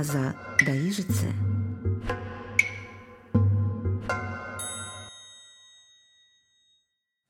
Аза Даижице.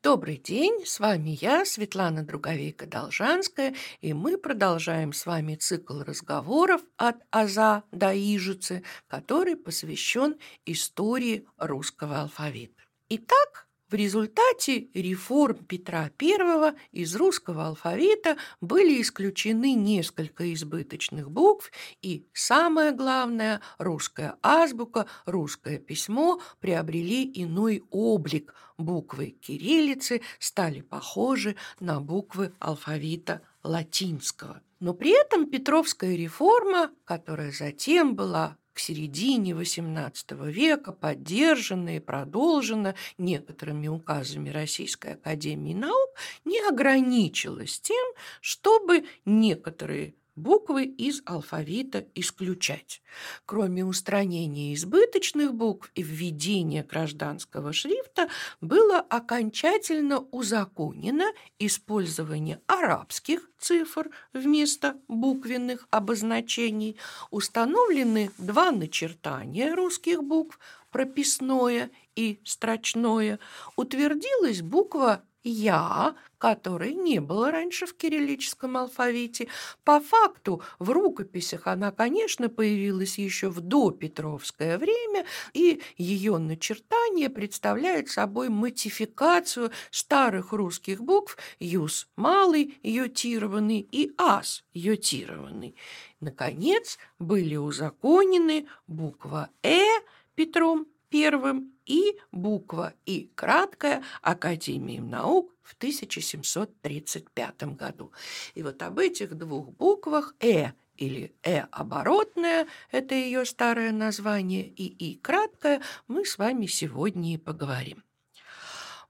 Добрый день, с вами я, Светлана Друговейка-Должанская, и мы продолжаем с вами цикл разговоров от Аза до Ижицы, который посвящен истории русского алфавита. Итак, в результате реформ Петра I из русского алфавита были исключены несколько избыточных букв, и самое главное, русская азбука, русское письмо приобрели иной облик. Буквы кириллицы стали похожи на буквы алфавита латинского. Но при этом Петровская реформа, которая затем была к середине XVIII века поддержана и продолжена некоторыми указами Российской Академии Наук, не ограничилась тем, чтобы некоторые буквы из алфавита исключать. Кроме устранения избыточных букв и введения гражданского шрифта было окончательно узаконено использование арабских цифр вместо буквенных обозначений, установлены два начертания русских букв прописное и строчное, утвердилась буква «я», которой не было раньше в кириллическом алфавите. По факту в рукописях она, конечно, появилась еще в допетровское время, и ее начертание представляет собой модификацию старых русских букв «юс» малый, йотированный и «ас» йотированный. Наконец, были узаконены буква «э» Петром первым и буква И краткая Академией наук в 1735 году. И вот об этих двух буквах «э» или «э» оборотная, это ее старое название, и «и» краткое, мы с вами сегодня и поговорим.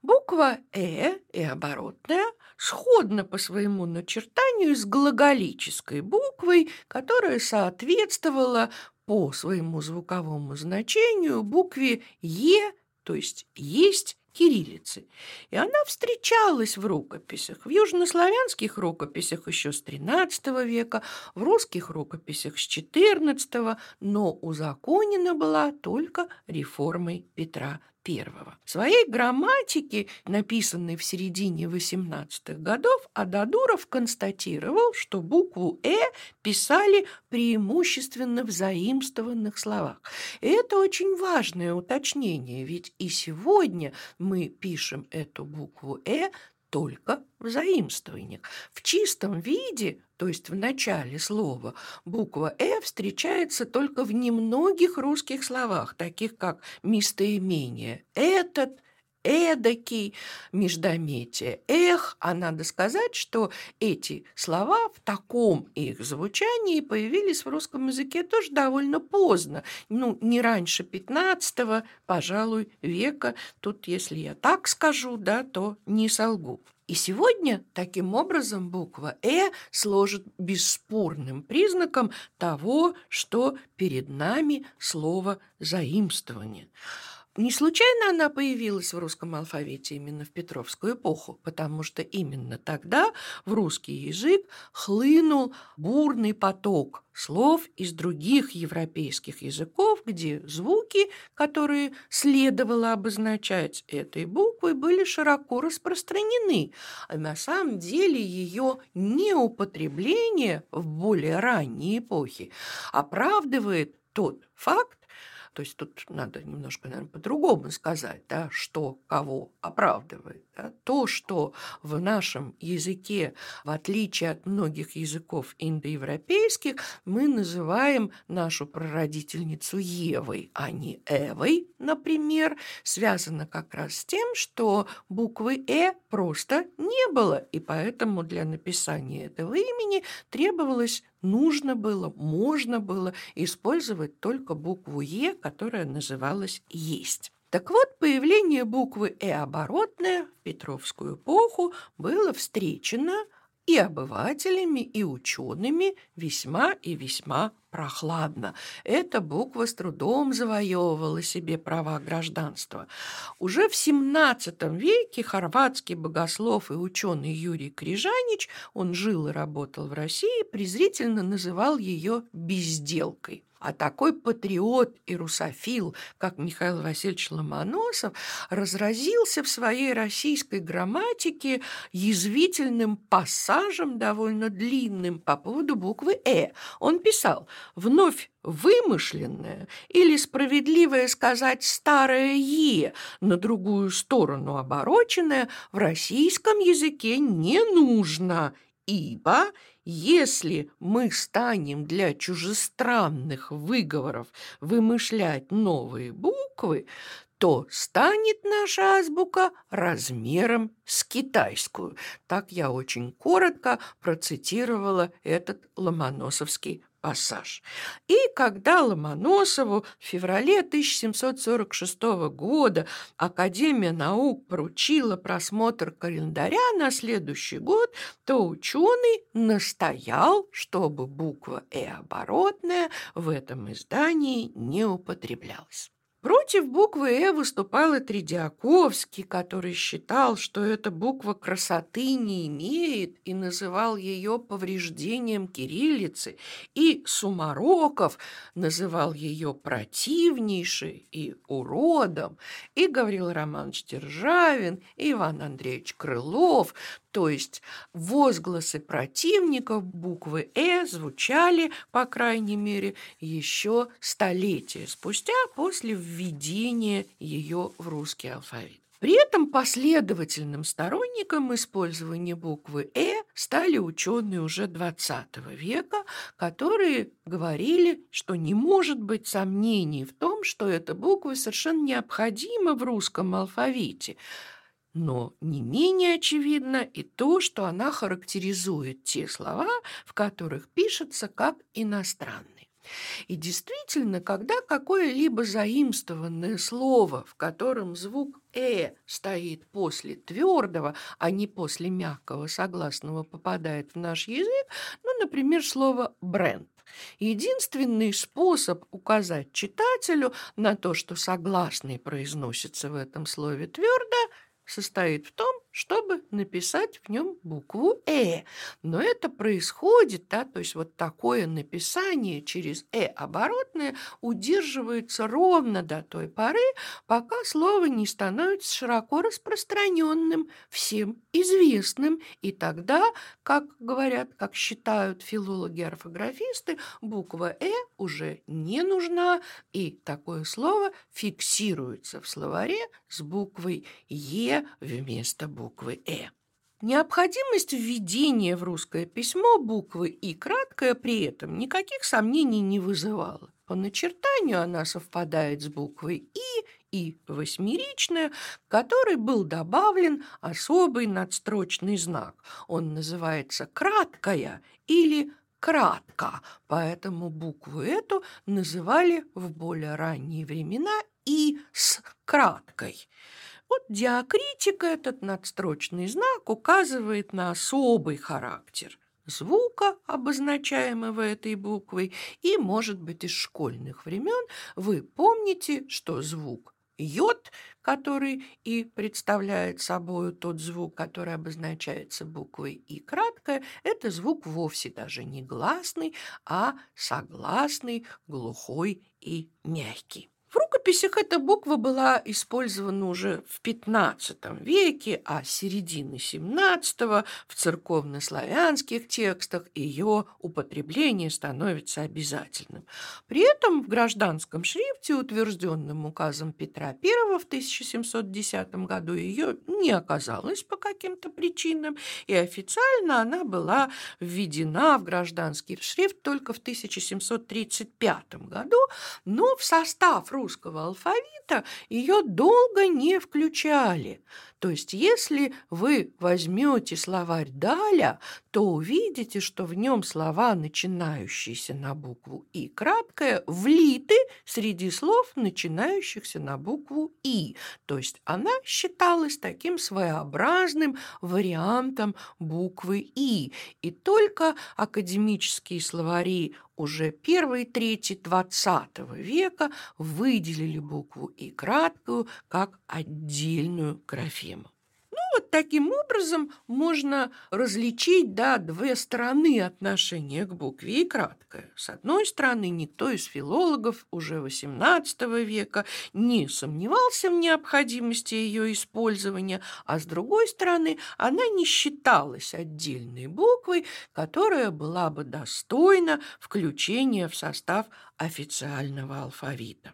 Буква «э» и оборотная сходна по своему начертанию с глаголической буквой, которая соответствовала по своему звуковому значению букве «е», то есть «есть» кириллицы. И она встречалась в рукописях, в южнославянских рукописях еще с XIII века, в русских рукописях с XIV, но узаконена была только реформой Петра I. В своей грамматике, написанной в середине XVIII годов, Ададуров констатировал, что букву «э» писали преимущественно в заимствованных словах. И это очень важное уточнение, ведь и сегодня мы пишем эту букву «э» только в заимствованиях. В чистом виде, то есть в начале слова, буква «э» встречается только в немногих русских словах, таких как местоимение «этот», эдакий, междометие, эх, а надо сказать, что эти слова в таком их звучании появились в русском языке тоже довольно поздно, ну, не раньше 15 пожалуй, века, тут, если я так скажу, да, то не солгу. И сегодня таким образом буква «э» сложит бесспорным признаком того, что перед нами слово «заимствование». Не случайно она появилась в русском алфавите именно в Петровскую эпоху, потому что именно тогда в русский язык хлынул бурный поток слов из других европейских языков, где звуки, которые следовало обозначать этой буквой, были широко распространены. А на самом деле ее неупотребление в более ранней эпохе оправдывает тот факт, то есть тут надо немножко, наверное, по-другому сказать, да, что кого оправдывает. Да. То, что в нашем языке, в отличие от многих языков индоевропейских, мы называем нашу прародительницу Евой, а не Эвой, например, связано как раз с тем, что буквы «э» просто не было, и поэтому для написания этого имени требовалось нужно было, можно было использовать только букву «е», которая называлась «есть». Так вот, появление буквы «э» оборотная в Петровскую эпоху было встречено и обывателями, и учеными весьма и весьма прохладно. Эта буква с трудом завоевывала себе права гражданства. Уже в XVII веке хорватский богослов и ученый Юрий Крижанич, он жил и работал в России, презрительно называл ее «безделкой». А такой патриот и русофил, как Михаил Васильевич Ломоносов, разразился в своей российской грамматике язвительным пассажем, довольно длинным, по поводу буквы «э». Он писал «Вновь вымышленное или справедливое сказать старое «е» на другую сторону обороченное в российском языке не нужно, ибо если мы станем для чужестранных выговоров вымышлять новые буквы, то станет наша азбука размером с китайскую. Так я очень коротко процитировала этот ломоносовский пассаж. И когда Ломоносову в феврале 1746 года Академия наук поручила просмотр календаря на следующий год, то ученый настоял, чтобы буква «э» оборотная в этом издании не употреблялась. Против буквы «э» выступал и Тредиаковский, который считал, что эта буква красоты не имеет и называл ее повреждением кириллицы, и Сумароков называл ее противнейшей и уродом, и Гаврил Романович Державин, и Иван Андреевич Крылов, то есть возгласы противников буквы «э» звучали, по крайней мере, еще столетия спустя после введения ее в русский алфавит. При этом последовательным сторонником использования буквы «э» стали ученые уже XX века, которые говорили, что не может быть сомнений в том, что эта буква совершенно необходима в русском алфавите – но не менее очевидно и то, что она характеризует те слова, в которых пишется как иностранные. И действительно, когда какое-либо заимствованное слово, в котором звук «э» стоит после твердого, а не после мягкого согласного, попадает в наш язык, ну, например, слово «бренд», Единственный способ указать читателю на то, что согласный произносится в этом слове твердо, состоит в том, чтобы написать в нем букву «э». Но это происходит, да, то есть вот такое написание через «э» оборотное удерживается ровно до той поры, пока слово не становится широко распространенным, всем известным. И тогда, как говорят, как считают филологи-орфографисты, буква «э» уже не нужна, и такое слово фиксируется в словаре с буквой «е» вместо буквы буквы «э». Необходимость введения в русское письмо буквы «и» краткая при этом никаких сомнений не вызывала. По начертанию она совпадает с буквой «и» и восьмеричная, который был добавлен особый надстрочный знак. Он называется «краткая» или «кратко», поэтому букву эту называли в более ранние времена и с краткой. Вот диакритика, этот надстрочный знак, указывает на особый характер звука, обозначаемого этой буквой, и, может быть, из школьных времен вы помните, что звук йод, который и представляет собой тот звук, который обозначается буквой и краткое, это звук вовсе даже не гласный, а согласный, глухой и мягкий. В рукописях эта буква была использована уже в XV веке, а середины XVII в церковнославянских текстах ее употребление становится обязательным. При этом в гражданском шрифте, утвержденном указом Петра I в 1710 году, ее не оказалось по каким-то причинам, и официально она была введена в гражданский шрифт только в 1735 году, но в состав русского алфавита ее долго не включали. То есть, если вы возьмете словарь Даля, то увидите, что в нем слова, начинающиеся на букву «и» краткое, влиты среди слов, начинающихся на букву «и». То есть она считалась таким своеобразным вариантом буквы «и». И только академические словари уже первой трети XX века выделили букву «и» краткую как отдельную графему вот таким образом можно различить да, две стороны отношения к букве и краткое. С одной стороны, никто из филологов уже XVIII века не сомневался в необходимости ее использования, а с другой стороны, она не считалась отдельной буквой, которая была бы достойна включения в состав официального алфавита.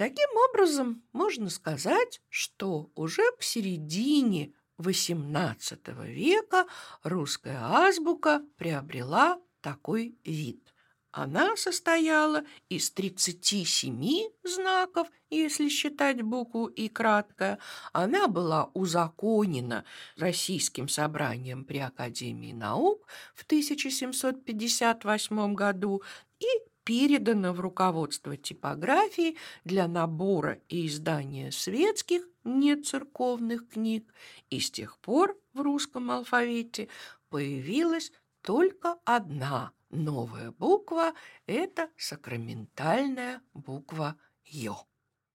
Таким образом, можно сказать, что уже к середине XVIII века русская азбука приобрела такой вид. Она состояла из 37 знаков, если считать букву «и» краткая. Она была узаконена Российским собранием при Академии наук в 1758 году и передана в руководство типографии для набора и издания светских нецерковных книг, и с тех пор в русском алфавите появилась только одна новая буква – это сакраментальная буква «Ё».